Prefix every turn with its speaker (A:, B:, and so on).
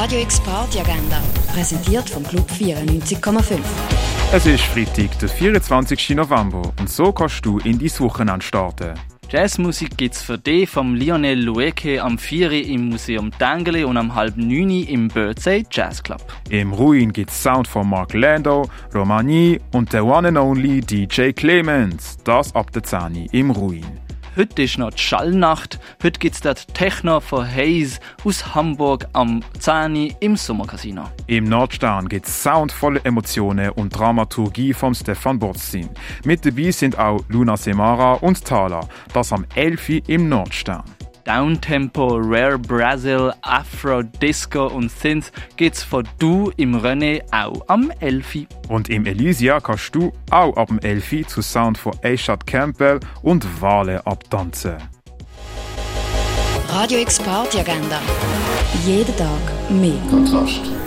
A: Radio X Party Agenda, präsentiert vom Club 94,5.
B: Es ist Freitag, der 24. November und so kannst du in dein Wochenende starten.
C: Jazzmusik gibt's für dich vom Lionel Lueke am 4 im Museum Tangeli und am halb 9 im Birdsey Jazz Club.
B: Im Ruin gibt's Sound von Mark Lando, Romani und der one and only DJ Clemens. Das ab der 10 im Ruin.
C: Heute ist noch die Schallnacht. Heute gibt's dort Techno von Hayes aus Hamburg am 10 im Sommercasino.
B: Im Nordstern gibt's soundvolle Emotionen und Dramaturgie vom Stefan Borzin. Mit dabei sind auch Luna Semara und Thala. Das am 11 im Nordstern.
C: Downtempo, Rare Brazil, Afro, Disco und Synth gibt's von Du im René auch am 11.
B: Und im Elysia kannst du auch ab dem 11 zu Sound von Aishat Campbell und Wale abtanzen.
A: Radio X Party Agenda. Jeden Tag mehr.
D: Kontrast.